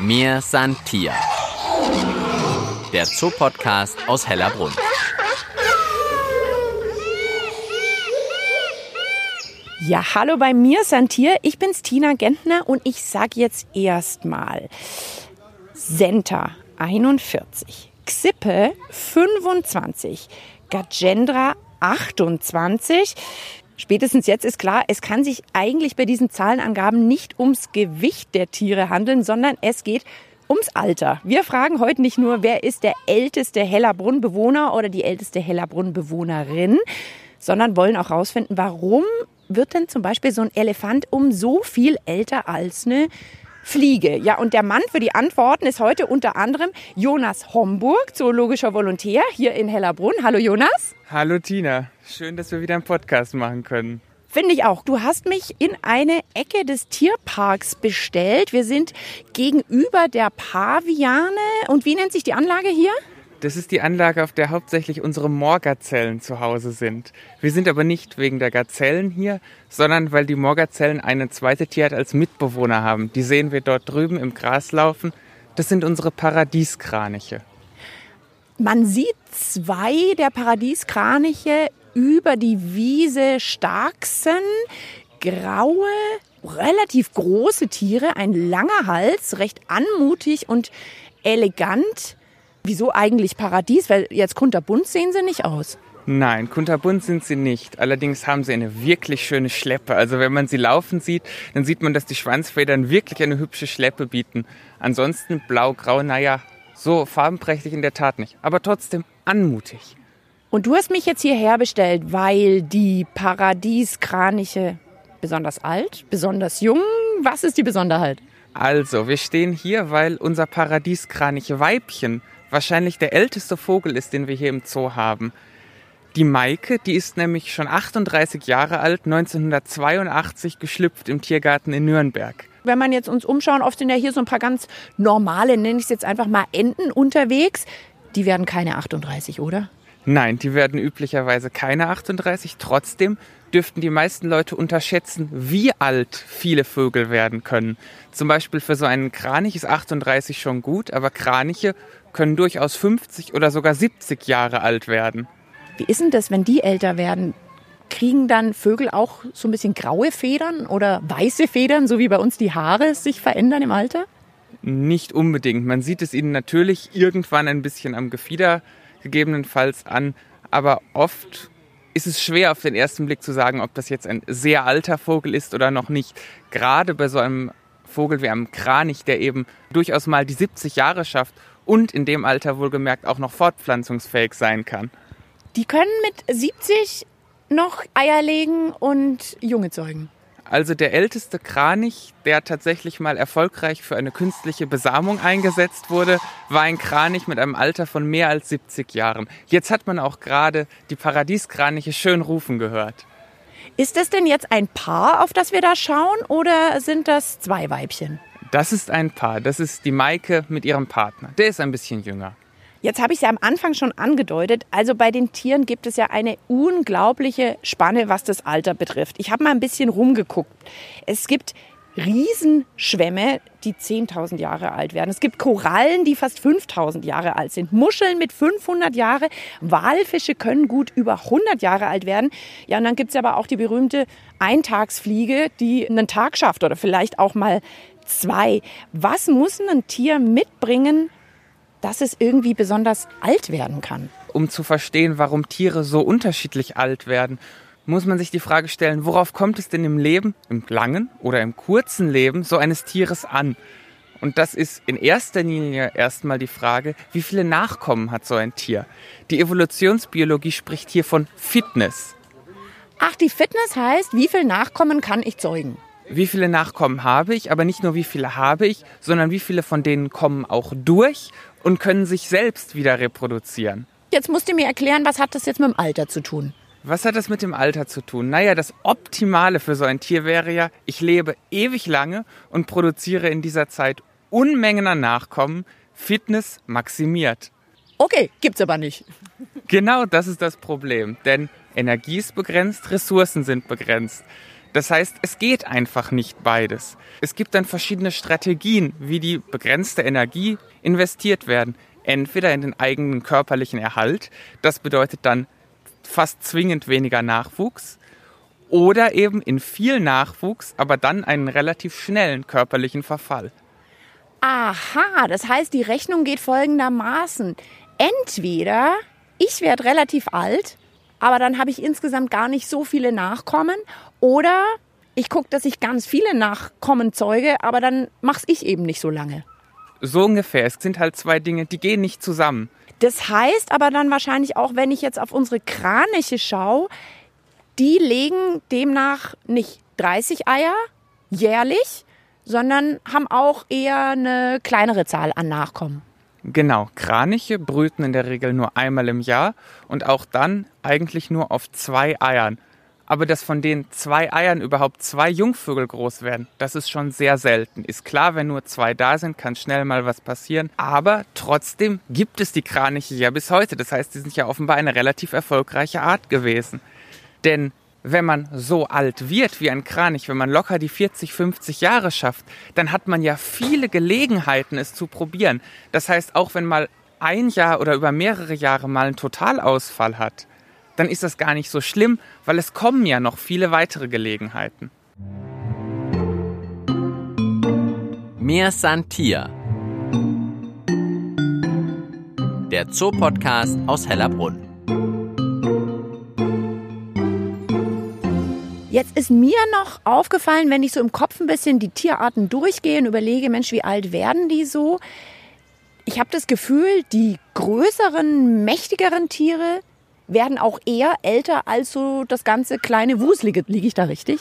Mir san Tier. Der Zoopodcast aus Hellerbrunn. Ja, hallo bei mir, Santier. Ich bin's Tina Gentner und ich sag jetzt erstmal Senta 41, Xippe 25, Gajendra 28. Spätestens jetzt ist klar, es kann sich eigentlich bei diesen Zahlenangaben nicht ums Gewicht der Tiere handeln, sondern es geht ums Alter. Wir fragen heute nicht nur, wer ist der älteste Hellerbrunn-Bewohner oder die älteste Hellerbrunn-Bewohnerin, sondern wollen auch herausfinden, warum wird denn zum Beispiel so ein Elefant um so viel älter als eine Fliege? Ja, und der Mann für die Antworten ist heute unter anderem Jonas Homburg, zoologischer Volontär hier in Hellerbrunn. Hallo Jonas. Hallo Tina, schön, dass wir wieder einen Podcast machen können. Finde ich auch. Du hast mich in eine Ecke des Tierparks bestellt. Wir sind gegenüber der Paviane. Und wie nennt sich die Anlage hier? Das ist die Anlage, auf der hauptsächlich unsere Moorgazellen zu Hause sind. Wir sind aber nicht wegen der Gazellen hier, sondern weil die Moorgazellen eine zweite Tierart als Mitbewohner haben. Die sehen wir dort drüben im Gras laufen. Das sind unsere Paradieskraniche. Man sieht zwei der Paradieskraniche über die Wiese starksen, graue, relativ große Tiere, ein langer Hals, recht anmutig und elegant. Wieso eigentlich Paradies? Weil jetzt kunterbunt sehen sie nicht aus. Nein, kunterbunt sind sie nicht. Allerdings haben sie eine wirklich schöne Schleppe. Also wenn man sie laufen sieht, dann sieht man, dass die Schwanzfedern wirklich eine hübsche Schleppe bieten. Ansonsten blau-grau, naja, so farbenprächtig in der Tat nicht. Aber trotzdem anmutig. Und du hast mich jetzt hierher bestellt, weil die Paradieskraniche besonders alt, besonders jung. Was ist die Besonderheit? Also, wir stehen hier, weil unser Paradieskraniche Weibchen wahrscheinlich der älteste Vogel ist, den wir hier im Zoo haben. Die Maike, die ist nämlich schon 38 Jahre alt, 1982 geschlüpft im Tiergarten in Nürnberg. Wenn man jetzt uns umschauen, oft sind ja hier so ein paar ganz normale, nenne ich es jetzt einfach mal Enten unterwegs. Die werden keine 38, oder? Nein, die werden üblicherweise keine 38. Trotzdem dürften die meisten Leute unterschätzen, wie alt viele Vögel werden können. Zum Beispiel für so einen Kranich ist 38 schon gut, aber Kraniche können durchaus 50 oder sogar 70 Jahre alt werden. Wie ist denn das, wenn die älter werden? Kriegen dann Vögel auch so ein bisschen graue Federn oder weiße Federn, so wie bei uns die Haare sich verändern im Alter? Nicht unbedingt. Man sieht es ihnen natürlich irgendwann ein bisschen am Gefieder gegebenenfalls an. Aber oft ist es schwer auf den ersten Blick zu sagen, ob das jetzt ein sehr alter Vogel ist oder noch nicht. Gerade bei so einem Vogel wie einem Kranich, der eben durchaus mal die 70 Jahre schafft und in dem Alter wohlgemerkt auch noch fortpflanzungsfähig sein kann. Die können mit 70 noch Eier legen und Junge zeugen. Also der älteste Kranich, der tatsächlich mal erfolgreich für eine künstliche Besamung eingesetzt wurde, war ein Kranich mit einem Alter von mehr als 70 Jahren. Jetzt hat man auch gerade die Paradieskraniche schön rufen gehört. Ist das denn jetzt ein Paar, auf das wir da schauen, oder sind das zwei Weibchen? Das ist ein Paar. Das ist die Maike mit ihrem Partner. Der ist ein bisschen jünger. Jetzt habe ich es ja am Anfang schon angedeutet. Also bei den Tieren gibt es ja eine unglaubliche Spanne, was das Alter betrifft. Ich habe mal ein bisschen rumgeguckt. Es gibt Riesenschwämme, die 10.000 Jahre alt werden. Es gibt Korallen, die fast 5.000 Jahre alt sind. Muscheln mit 500 Jahre. Walfische können gut über 100 Jahre alt werden. Ja, und dann gibt es aber auch die berühmte Eintagsfliege, die einen Tag schafft oder vielleicht auch mal zwei. Was muss ein Tier mitbringen, dass es irgendwie besonders alt werden kann. Um zu verstehen, warum Tiere so unterschiedlich alt werden, muss man sich die Frage stellen, worauf kommt es denn im Leben, im langen oder im kurzen Leben so eines Tieres an? Und das ist in erster Linie erstmal die Frage, wie viele Nachkommen hat so ein Tier? Die Evolutionsbiologie spricht hier von Fitness. Ach, die Fitness heißt, wie viele Nachkommen kann ich zeugen? Wie viele Nachkommen habe ich, aber nicht nur wie viele habe ich, sondern wie viele von denen kommen auch durch und können sich selbst wieder reproduzieren. Jetzt musst du mir erklären, was hat das jetzt mit dem Alter zu tun? Was hat das mit dem Alter zu tun? Naja, das Optimale für so ein Tier wäre ja, ich lebe ewig lange und produziere in dieser Zeit Unmengen an Nachkommen, Fitness maximiert. Okay, gibt's aber nicht. Genau das ist das Problem, denn Energie ist begrenzt, Ressourcen sind begrenzt. Das heißt, es geht einfach nicht beides. Es gibt dann verschiedene Strategien, wie die begrenzte Energie investiert werden. Entweder in den eigenen körperlichen Erhalt, das bedeutet dann fast zwingend weniger Nachwuchs, oder eben in viel Nachwuchs, aber dann einen relativ schnellen körperlichen Verfall. Aha, das heißt, die Rechnung geht folgendermaßen. Entweder ich werde relativ alt, aber dann habe ich insgesamt gar nicht so viele Nachkommen, oder ich gucke, dass ich ganz viele Nachkommen zeuge, aber dann mache ich eben nicht so lange. So ungefähr. Es sind halt zwei Dinge, die gehen nicht zusammen. Das heißt aber dann wahrscheinlich auch, wenn ich jetzt auf unsere Kraniche schaue, die legen demnach nicht 30 Eier jährlich, sondern haben auch eher eine kleinere Zahl an Nachkommen. Genau, Kraniche brüten in der Regel nur einmal im Jahr und auch dann eigentlich nur auf zwei Eiern. Aber dass von den zwei Eiern überhaupt zwei Jungvögel groß werden, das ist schon sehr selten. Ist klar, wenn nur zwei da sind, kann schnell mal was passieren. Aber trotzdem gibt es die Kraniche ja bis heute. Das heißt, sie sind ja offenbar eine relativ erfolgreiche Art gewesen. Denn wenn man so alt wird wie ein Kranich, wenn man locker die 40, 50 Jahre schafft, dann hat man ja viele Gelegenheiten, es zu probieren. Das heißt, auch wenn mal ein Jahr oder über mehrere Jahre mal einen Totalausfall hat, dann ist das gar nicht so schlimm, weil es kommen ja noch viele weitere Gelegenheiten. Mehr Santier. Der Zoopodcast aus Hellerbrunn. Jetzt ist mir noch aufgefallen, wenn ich so im Kopf ein bisschen die Tierarten durchgehe und überlege, Mensch, wie alt werden die so? Ich habe das Gefühl, die größeren, mächtigeren Tiere werden auch eher älter als so das ganze kleine Wuselige. Liege ich da richtig?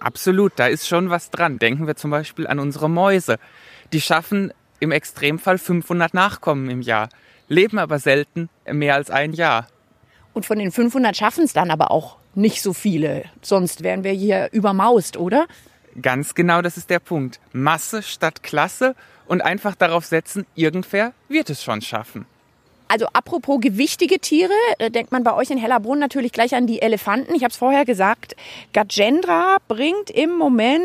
Absolut, da ist schon was dran. Denken wir zum Beispiel an unsere Mäuse. Die schaffen im Extremfall 500 Nachkommen im Jahr, leben aber selten mehr als ein Jahr. Und von den 500 schaffen es dann aber auch nicht so viele. Sonst wären wir hier übermaust, oder? Ganz genau, das ist der Punkt. Masse statt Klasse und einfach darauf setzen, irgendwer wird es schon schaffen. Also apropos gewichtige Tiere, äh, denkt man bei euch in Hellerbrunn natürlich gleich an die Elefanten. Ich habe es vorher gesagt, Gajendra bringt im Moment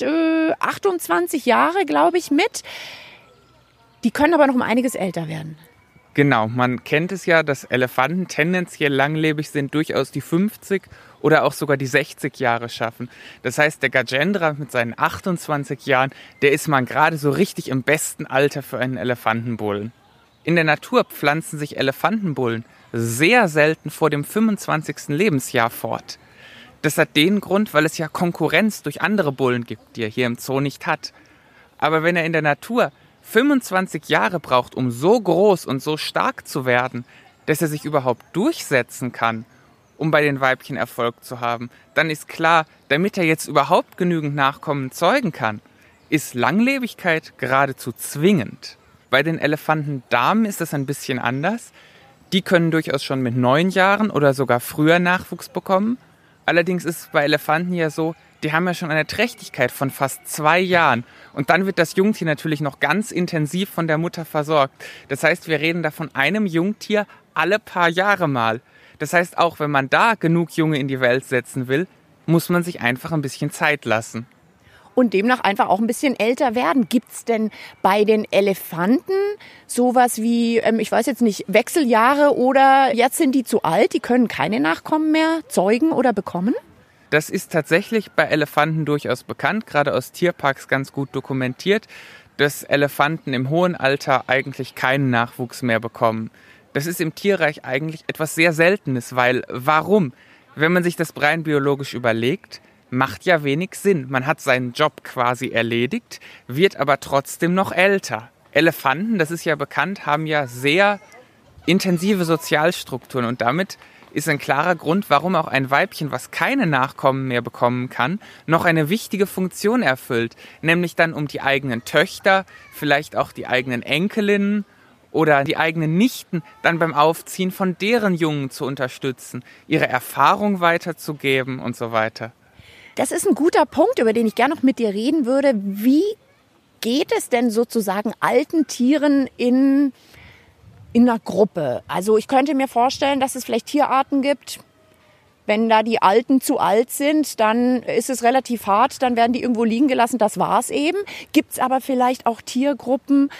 äh, 28 Jahre, glaube ich, mit. Die können aber noch um einiges älter werden. Genau, man kennt es ja, dass Elefanten tendenziell langlebig sind, durchaus die 50 oder auch sogar die 60 Jahre schaffen. Das heißt, der Gajendra mit seinen 28 Jahren, der ist man gerade so richtig im besten Alter für einen Elefantenbullen. In der Natur pflanzen sich Elefantenbullen sehr selten vor dem 25. Lebensjahr fort. Das hat den Grund, weil es ja Konkurrenz durch andere Bullen gibt, die er hier im Zoo nicht hat. Aber wenn er in der Natur 25 Jahre braucht, um so groß und so stark zu werden, dass er sich überhaupt durchsetzen kann, um bei den Weibchen Erfolg zu haben, dann ist klar, damit er jetzt überhaupt genügend Nachkommen zeugen kann, ist Langlebigkeit geradezu zwingend. Bei den Elefantendamen ist das ein bisschen anders. Die können durchaus schon mit neun Jahren oder sogar früher Nachwuchs bekommen. Allerdings ist es bei Elefanten ja so, die haben ja schon eine Trächtigkeit von fast zwei Jahren. Und dann wird das Jungtier natürlich noch ganz intensiv von der Mutter versorgt. Das heißt, wir reden da von einem Jungtier alle paar Jahre mal. Das heißt, auch wenn man da genug Junge in die Welt setzen will, muss man sich einfach ein bisschen Zeit lassen. Und demnach einfach auch ein bisschen älter werden. Gibt es denn bei den Elefanten sowas wie, ähm, ich weiß jetzt nicht, Wechseljahre oder jetzt sind die zu alt, die können keine Nachkommen mehr zeugen oder bekommen? Das ist tatsächlich bei Elefanten durchaus bekannt, gerade aus Tierparks ganz gut dokumentiert, dass Elefanten im hohen Alter eigentlich keinen Nachwuchs mehr bekommen. Das ist im Tierreich eigentlich etwas sehr Seltenes, weil warum? Wenn man sich das rein biologisch überlegt, macht ja wenig Sinn. Man hat seinen Job quasi erledigt, wird aber trotzdem noch älter. Elefanten, das ist ja bekannt, haben ja sehr intensive Sozialstrukturen und damit ist ein klarer Grund, warum auch ein Weibchen, was keine Nachkommen mehr bekommen kann, noch eine wichtige Funktion erfüllt, nämlich dann um die eigenen Töchter, vielleicht auch die eigenen Enkelinnen oder die eigenen Nichten dann beim Aufziehen von deren Jungen zu unterstützen, ihre Erfahrung weiterzugeben und so weiter. Das ist ein guter Punkt, über den ich gerne noch mit dir reden würde. Wie geht es denn sozusagen alten Tieren in in einer Gruppe. Also ich könnte mir vorstellen, dass es vielleicht Tierarten gibt, Wenn da die Alten zu alt sind, dann ist es relativ hart, dann werden die irgendwo liegen gelassen, das war's eben. Gibt's aber vielleicht auch Tiergruppen,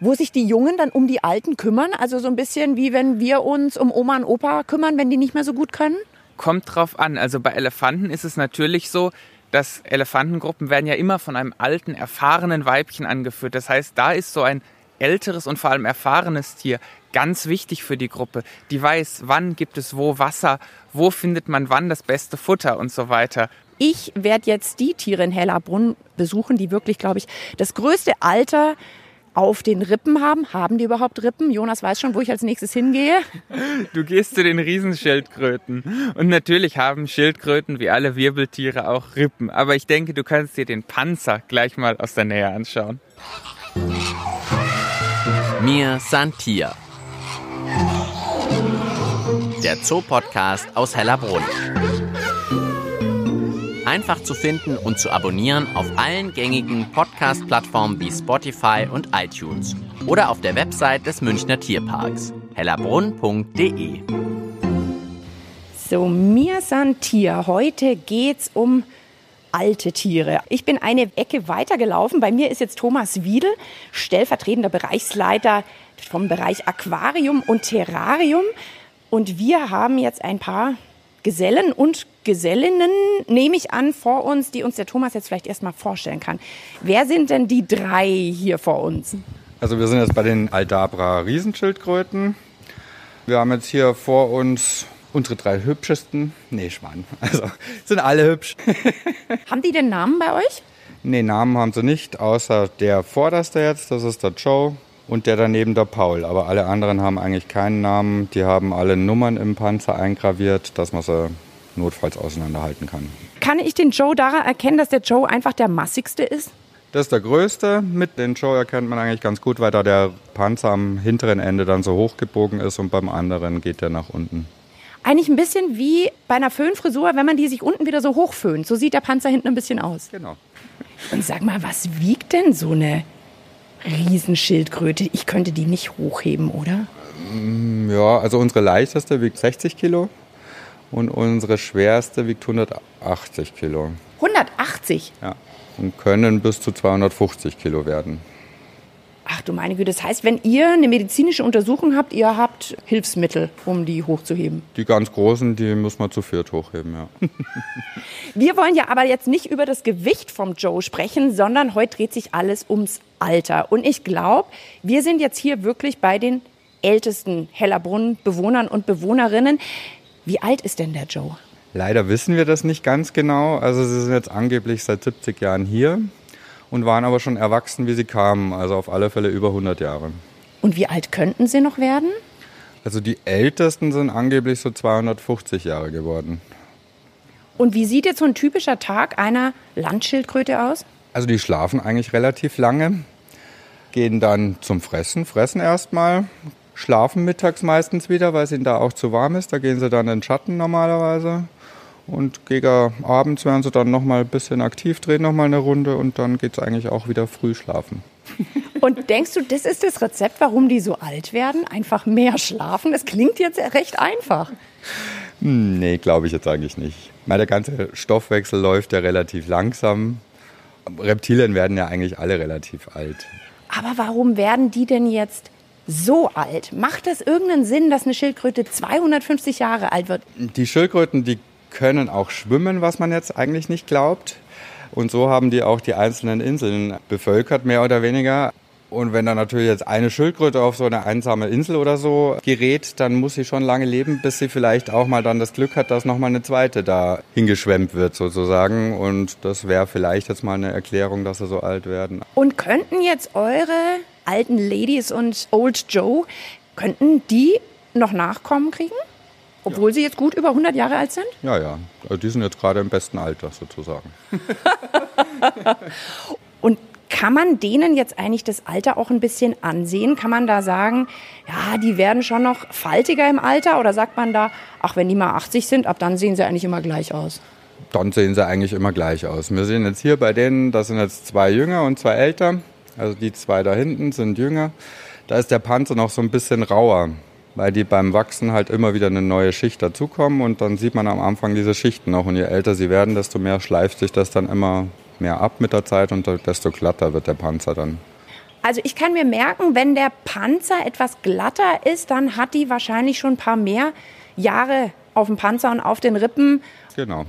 wo sich die Jungen dann um die Alten kümmern? Also so ein bisschen wie wenn wir uns um Oma und Opa kümmern, wenn die nicht mehr so gut können? Kommt drauf an. Also bei Elefanten ist es natürlich so, dass Elefantengruppen werden ja immer von einem alten, erfahrenen Weibchen angeführt. Das heißt, da ist so ein älteres und vor allem erfahrenes Tier ganz wichtig für die Gruppe. Die weiß, wann gibt es wo Wasser, wo findet man wann das beste Futter und so weiter. Ich werde jetzt die Tiere in Hellerbrunn besuchen, die wirklich, glaube ich, das größte Alter auf den Rippen haben. Haben die überhaupt Rippen? Jonas weiß schon, wo ich als nächstes hingehe. Du gehst zu den Riesenschildkröten. Und natürlich haben Schildkröten wie alle Wirbeltiere auch Rippen. Aber ich denke, du kannst dir den Panzer gleich mal aus der Nähe anschauen. Mir Santia. Der Zoopodcast aus Hellerbrunn. Einfach zu finden und zu abonnieren auf allen gängigen Podcast-Plattformen wie Spotify und iTunes oder auf der Website des Münchner Tierparks hellerbrunn.de. So, mir san Tier. Heute geht's um alte Tiere. Ich bin eine Ecke weitergelaufen. Bei mir ist jetzt Thomas Wiedel, stellvertretender Bereichsleiter vom Bereich Aquarium und Terrarium. Und wir haben jetzt ein paar Gesellen und Gesellinnen, nehme ich an, vor uns, die uns der Thomas jetzt vielleicht erstmal vorstellen kann. Wer sind denn die drei hier vor uns? Also wir sind jetzt bei den Aldabra Riesenschildkröten. Wir haben jetzt hier vor uns unsere drei hübschesten. Nee, Schwan. Also sind alle hübsch. haben die den Namen bei euch? Nee, Namen haben sie nicht, außer der vorderste jetzt, das ist der Joe. Und der daneben der Paul. Aber alle anderen haben eigentlich keinen Namen. Die haben alle Nummern im Panzer eingraviert, dass man sie notfalls auseinanderhalten kann. Kann ich den Joe daran erkennen, dass der Joe einfach der massigste ist? Das ist der größte. Mit den Joe erkennt man eigentlich ganz gut, weil da der Panzer am hinteren Ende dann so hochgebogen ist und beim anderen geht der nach unten. Eigentlich ein bisschen wie bei einer Föhnfrisur, wenn man die sich unten wieder so hochföhnt. So sieht der Panzer hinten ein bisschen aus. Genau. Und sag mal, was wiegt denn so eine Riesenschildkröte? Ich könnte die nicht hochheben, oder? Ja, also unsere leichteste wiegt 60 Kilo und unsere schwerste wiegt 180 Kilo. 180? Ja, und können bis zu 250 Kilo werden. Ach du meine Güte, das heißt, wenn ihr eine medizinische Untersuchung habt, ihr habt Hilfsmittel, um die hochzuheben? Die ganz großen, die muss man zu viert hochheben, ja. Wir wollen ja aber jetzt nicht über das Gewicht vom Joe sprechen, sondern heute dreht sich alles ums Alter. Und ich glaube, wir sind jetzt hier wirklich bei den ältesten Hellerbrunn-Bewohnern und Bewohnerinnen. Wie alt ist denn der Joe? Leider wissen wir das nicht ganz genau. Also sie sind jetzt angeblich seit 70 Jahren hier und waren aber schon erwachsen, wie sie kamen. Also auf alle Fälle über 100 Jahre. Und wie alt könnten sie noch werden? Also die Ältesten sind angeblich so 250 Jahre geworden. Und wie sieht jetzt so ein typischer Tag einer Landschildkröte aus? Also die schlafen eigentlich relativ lange, gehen dann zum Fressen, fressen erstmal, schlafen mittags meistens wieder, weil es ihnen da auch zu warm ist. Da gehen sie dann in den Schatten normalerweise. Und gegen abends werden sie dann nochmal ein bisschen aktiv, drehen nochmal eine Runde und dann geht es eigentlich auch wieder früh schlafen. Und denkst du, das ist das Rezept, warum die so alt werden? Einfach mehr schlafen? Das klingt jetzt recht einfach. Nee, glaube ich jetzt eigentlich nicht. Weil der ganze Stoffwechsel läuft ja relativ langsam. Reptilien werden ja eigentlich alle relativ alt. Aber warum werden die denn jetzt so alt? Macht das irgendeinen Sinn, dass eine Schildkröte 250 Jahre alt wird? Die Schildkröten, die können auch schwimmen, was man jetzt eigentlich nicht glaubt. Und so haben die auch die einzelnen Inseln bevölkert, mehr oder weniger. Und wenn dann natürlich jetzt eine Schildkröte auf so eine einsame Insel oder so gerät, dann muss sie schon lange leben, bis sie vielleicht auch mal dann das Glück hat, dass nochmal eine zweite da hingeschwemmt wird sozusagen. Und das wäre vielleicht jetzt mal eine Erklärung, dass sie so alt werden. Und könnten jetzt eure alten Ladies und Old Joe, könnten die noch Nachkommen kriegen? Obwohl ja. sie jetzt gut über 100 Jahre alt sind? Ja, ja. Also die sind jetzt gerade im besten Alter sozusagen. Und kann man denen jetzt eigentlich das Alter auch ein bisschen ansehen? Kann man da sagen, ja, die werden schon noch faltiger im Alter? Oder sagt man da, ach, wenn die mal 80 sind, ab dann sehen sie eigentlich immer gleich aus? Dann sehen sie eigentlich immer gleich aus. Wir sehen jetzt hier bei denen, das sind jetzt zwei jünger und zwei älter. Also die zwei da hinten sind jünger. Da ist der Panzer noch so ein bisschen rauer. Weil die beim Wachsen halt immer wieder eine neue Schicht dazukommen und dann sieht man am Anfang diese Schichten noch und je älter sie werden, desto mehr schleift sich das dann immer mehr ab mit der Zeit und desto glatter wird der Panzer dann. Also ich kann mir merken, wenn der Panzer etwas glatter ist, dann hat die wahrscheinlich schon ein paar mehr Jahre auf dem Panzer und auf den Rippen. Genau,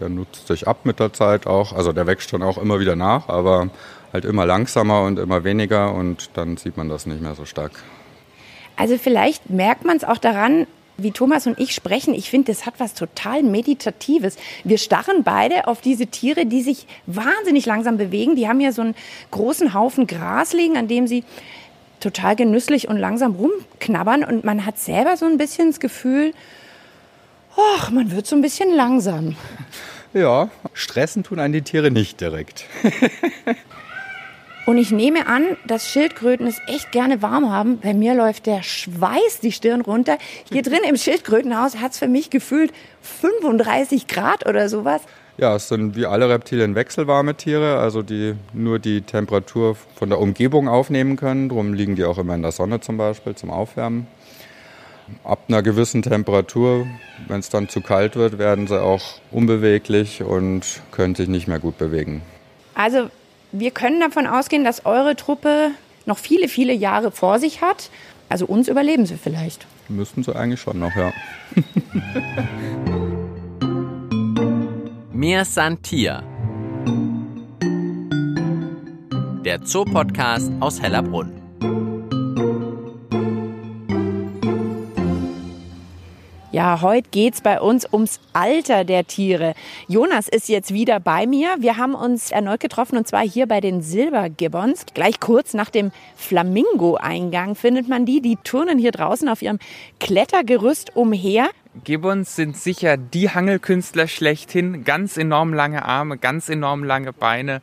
der nutzt sich ab mit der Zeit auch. Also der wächst schon auch immer wieder nach, aber halt immer langsamer und immer weniger und dann sieht man das nicht mehr so stark. Also vielleicht merkt man es auch daran, wie Thomas und ich sprechen, ich finde, das hat was total Meditatives. Wir starren beide auf diese Tiere, die sich wahnsinnig langsam bewegen. Die haben ja so einen großen Haufen Gras liegen, an dem sie total genüsslich und langsam rumknabbern. Und man hat selber so ein bisschen das Gefühl, ach, man wird so ein bisschen langsam. Ja, stressen tun einen die Tiere nicht direkt. Und ich nehme an, dass Schildkröten es echt gerne warm haben. Bei mir läuft der Schweiß die Stirn runter. Hier drin im Schildkrötenhaus hat es für mich gefühlt 35 Grad oder sowas. Ja, es sind wie alle Reptilien wechselwarme Tiere, also die nur die Temperatur von der Umgebung aufnehmen können. Darum liegen die auch immer in der Sonne zum Beispiel zum Aufwärmen. Ab einer gewissen Temperatur, wenn es dann zu kalt wird, werden sie auch unbeweglich und können sich nicht mehr gut bewegen. Also wir können davon ausgehen, dass eure Truppe noch viele, viele Jahre vor sich hat. Also uns überleben sie vielleicht. Müssten sie eigentlich schon noch, ja. Mir Santier. Der Zoopodcast aus Hellerbrunn. Ja, heute geht's bei uns ums Alter der Tiere. Jonas ist jetzt wieder bei mir. Wir haben uns erneut getroffen und zwar hier bei den Silbergibbons. Gleich kurz nach dem Flamingo-Eingang findet man die. Die turnen hier draußen auf ihrem Klettergerüst umher. Gibbons sind sicher die Hangelkünstler schlechthin. Ganz enorm lange Arme, ganz enorm lange Beine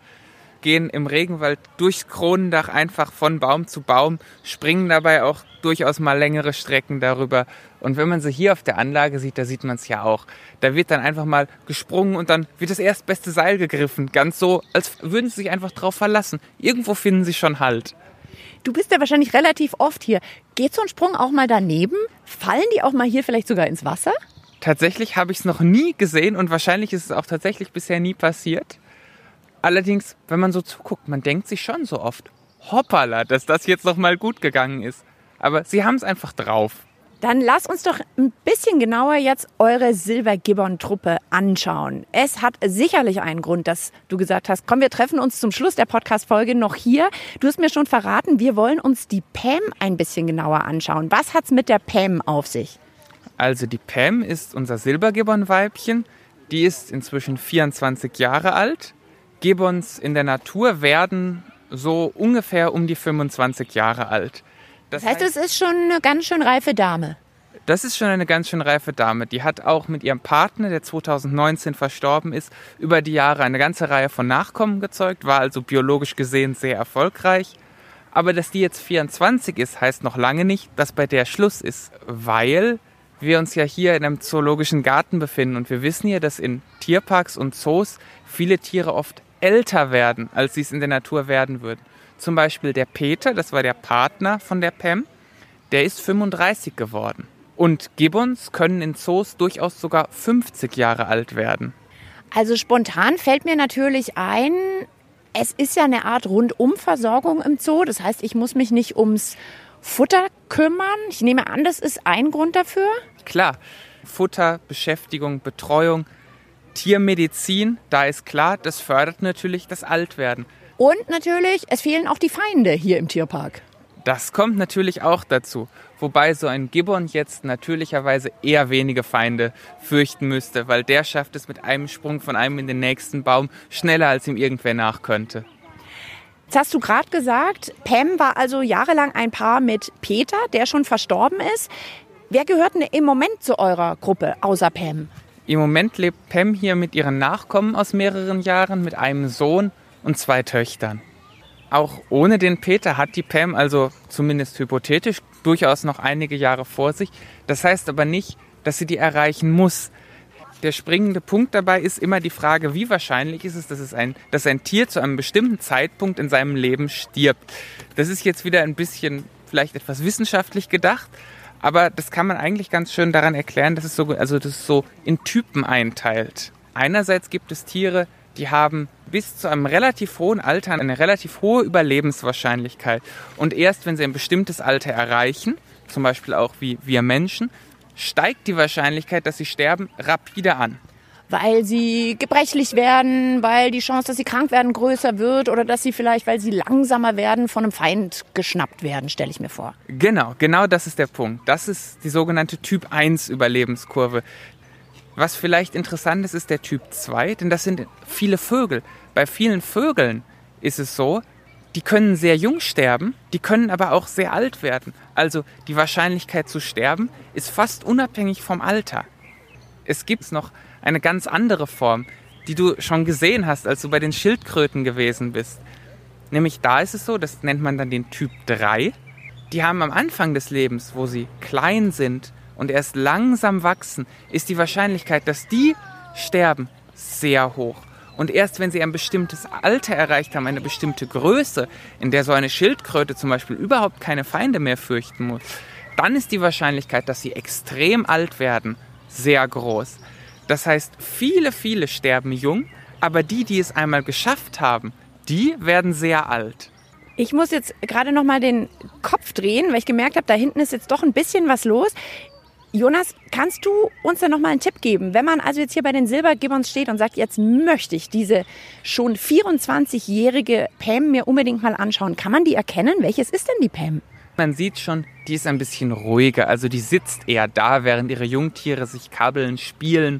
gehen im Regenwald durchs Kronendach einfach von Baum zu Baum, springen dabei auch durchaus mal längere Strecken darüber. Und wenn man sie hier auf der Anlage sieht, da sieht man es ja auch. Da wird dann einfach mal gesprungen und dann wird das erstbeste Seil gegriffen. Ganz so, als würden sie sich einfach drauf verlassen. Irgendwo finden sie schon Halt. Du bist ja wahrscheinlich relativ oft hier. Geht so ein Sprung auch mal daneben? Fallen die auch mal hier vielleicht sogar ins Wasser? Tatsächlich habe ich es noch nie gesehen und wahrscheinlich ist es auch tatsächlich bisher nie passiert. Allerdings, wenn man so zuguckt, man denkt sich schon so oft, hoppala, dass das jetzt noch mal gut gegangen ist. Aber sie haben es einfach drauf. Dann lass uns doch ein bisschen genauer jetzt eure Silbergibbon-Truppe anschauen. Es hat sicherlich einen Grund, dass du gesagt hast, komm, wir treffen uns zum Schluss der Podcast-Folge noch hier. Du hast mir schon verraten, wir wollen uns die Pam ein bisschen genauer anschauen. Was hat's mit der Pam auf sich? Also die Pam ist unser Silbergibbon-Weibchen. Die ist inzwischen 24 Jahre alt Gibbons in der Natur werden so ungefähr um die 25 Jahre alt. Das, das heißt, heißt, es ist schon eine ganz schön reife Dame. Das ist schon eine ganz schön reife Dame. Die hat auch mit ihrem Partner, der 2019 verstorben ist, über die Jahre eine ganze Reihe von Nachkommen gezeugt, war also biologisch gesehen sehr erfolgreich. Aber dass die jetzt 24 ist, heißt noch lange nicht, dass bei der Schluss ist, weil wir uns ja hier in einem zoologischen Garten befinden und wir wissen ja, dass in Tierparks und Zoos viele Tiere oft älter werden, als sie es in der Natur werden würden. Zum Beispiel der Peter, das war der Partner von der Pam, der ist 35 geworden. Und Gibbons können in Zoos durchaus sogar 50 Jahre alt werden. Also spontan fällt mir natürlich ein, es ist ja eine Art Rundumversorgung im Zoo. Das heißt, ich muss mich nicht ums Futter kümmern. Ich nehme an, das ist ein Grund dafür. Klar, Futter, Beschäftigung, Betreuung, Tiermedizin, da ist klar, das fördert natürlich das Altwerden. Und natürlich, es fehlen auch die Feinde hier im Tierpark. Das kommt natürlich auch dazu. Wobei so ein Gibbon jetzt natürlicherweise eher wenige Feinde fürchten müsste, weil der schafft es mit einem Sprung von einem in den nächsten Baum schneller, als ihm irgendwer nach könnte. Jetzt hast du gerade gesagt, Pam war also jahrelang ein Paar mit Peter, der schon verstorben ist. Wer gehört denn im Moment zu eurer Gruppe außer Pam? Im Moment lebt Pam hier mit ihren Nachkommen aus mehreren Jahren, mit einem Sohn und zwei Töchtern. Auch ohne den Peter hat die Pam also zumindest hypothetisch durchaus noch einige Jahre vor sich. Das heißt aber nicht, dass sie die erreichen muss. Der springende Punkt dabei ist immer die Frage, wie wahrscheinlich ist es, dass, es ein, dass ein Tier zu einem bestimmten Zeitpunkt in seinem Leben stirbt. Das ist jetzt wieder ein bisschen vielleicht etwas wissenschaftlich gedacht, Aber das kann man eigentlich ganz schön daran erklären, dass es so, also das es so in Typen einteilt. Einerseits gibt es Tiere, die haben bis zu einem relativ hohen Alter eine relativ hohe Überlebenswahrscheinlichkeit. Und erst wenn sie ein bestimmtes Alter erreichen, zum Beispiel auch wie wir Menschen, steigt die Wahrscheinlichkeit, dass sie sterben, rapide an. Weil sie gebrechlich werden, weil die Chance, dass sie krank werden, größer wird oder dass sie vielleicht, weil sie langsamer werden, von einem Feind geschnappt werden, stelle ich mir vor. Genau, genau das ist der Punkt. Das ist die sogenannte Typ 1 Überlebenskurve. Was vielleicht interessant ist, ist der Typ 2, denn das sind viele Vögel. Bei vielen Vögeln ist es so, die können sehr jung sterben, die können aber auch sehr alt werden. Also die Wahrscheinlichkeit zu sterben ist fast unabhängig vom Alter. Es gibt noch eine ganz andere Form, die du schon gesehen hast, als du bei den Schildkröten gewesen bist. Nämlich da ist es so, das nennt man dann den Typ 3. Die haben am Anfang des Lebens, wo sie klein sind und erst langsam wachsen, ist die Wahrscheinlichkeit, dass die sterben, sehr hoch. Und erst wenn sie ein bestimmtes Alter erreicht haben, eine bestimmte Größe, in der so eine Schildkröte zum Beispiel überhaupt keine Feinde mehr fürchten muss, dann ist die Wahrscheinlichkeit, dass sie extrem alt werden, sehr groß. Das heißt, viele, viele sterben jung, aber die, die es einmal geschafft haben, die werden sehr alt. Ich muss jetzt gerade noch mal den Kopf drehen, weil ich gemerkt habe, da hinten ist jetzt doch ein bisschen was los. Jonas, kannst du uns da noch mal einen Tipp geben? Wenn man also jetzt hier bei den Silbergibbons steht und sagt, jetzt möchte ich diese schon 24-jährige Pam mir unbedingt mal anschauen, kann man die erkennen? Welches ist denn die Pam? Man sieht schon, die ist ein bisschen ruhiger. Also die sitzt eher da, während ihre Jungtiere sich kabbeln, spielen,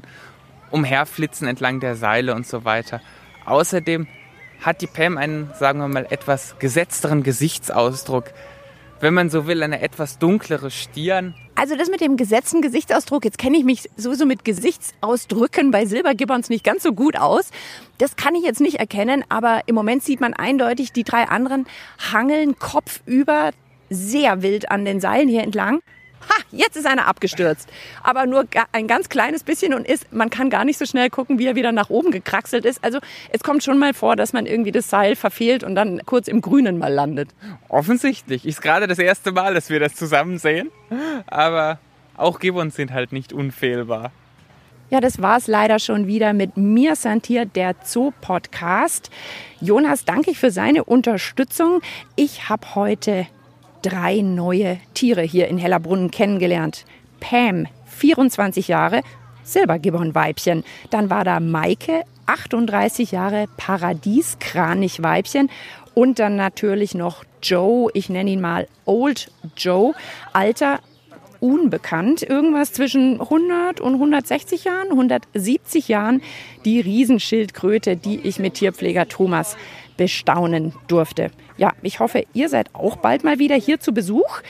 umherflitzen entlang der Seile und so weiter. Außerdem hat die Pam einen, sagen wir mal, etwas gesetzteren Gesichtsausdruck wenn man so will, eine etwas dunklere Stirn. Also das mit dem gesetzten Gesichtsausdruck, jetzt kenne ich mich sowieso mit Gesichtsausdrücken bei Silbergibbons nicht ganz so gut aus. Das kann ich jetzt nicht erkennen, aber im Moment sieht man eindeutig, die drei anderen hangeln kopfüber sehr wild an den Seilen hier entlang. Ha, jetzt ist einer abgestürzt. Aber nur ein ganz kleines bisschen und ist, man kann gar nicht so schnell gucken, wie er wieder nach oben gekraxelt ist. Also es kommt schon mal vor, dass man irgendwie das Seil verfehlt und dann kurz im Grünen mal landet. Offensichtlich. Ist gerade das erste Mal, dass wir das zusammen sehen. Aber auch Gibbons sind halt nicht unfehlbar. Ja, das war es leider schon wieder mit mir, Santir, der Zoo-Podcast. Jonas, danke ich für seine Unterstützung. Ich habe heute drei neue Tiere hier in Hellerbrunn kennengelernt. Pam, 24 Jahre, Silbergibbon-Weibchen. Dann war da Maike, 38 Jahre, Paradieskranichweibchen. Und dann natürlich noch Joe, ich nenne ihn mal Old Joe, Alter unbekannt, irgendwas zwischen 100 und 160 Jahren, 170 Jahren, die Riesenschildkröte, die ich mit Tierpfleger Thomas bestaunen durfte. Ja, ich hoffe, ihr seid auch bald mal wieder hier zu Besuch.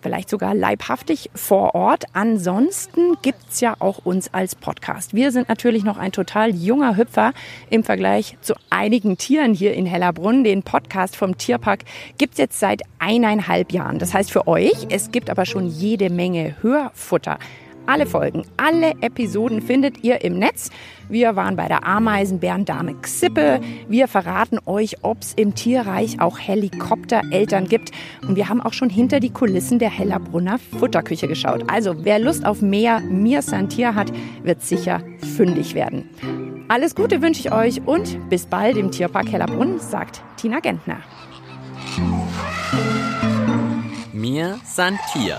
Vielleicht sogar leibhaftig vor Ort. Ansonsten gibt es ja auch uns als Podcast. Wir sind natürlich noch ein total junger Hüpfer im Vergleich zu einigen Tieren hier in Hellerbrunn. Den Podcast vom Tierpark gibt es jetzt seit eineinhalb Jahren. Das heißt für euch, es gibt aber schon jede Menge Hörfutter. Alle Folgen, alle Episoden findet ihr im Netz. Wir waren bei der Ameisenbärendame Xippe. Wir verraten euch, ob es im Tierreich auch Helikoptereltern gibt. Und wir haben auch schon hinter die Kulissen der Hellerbrunner Futterküche geschaut. Also wer Lust auf mehr Mir Santier hat, wird sicher fündig werden. Alles Gute wünsche ich euch und bis bald im Tierpark Hellerbrunn, sagt Tina Gentner. Mir Santier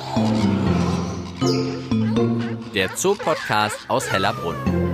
der Zoopodcast aus Hellerbrunn.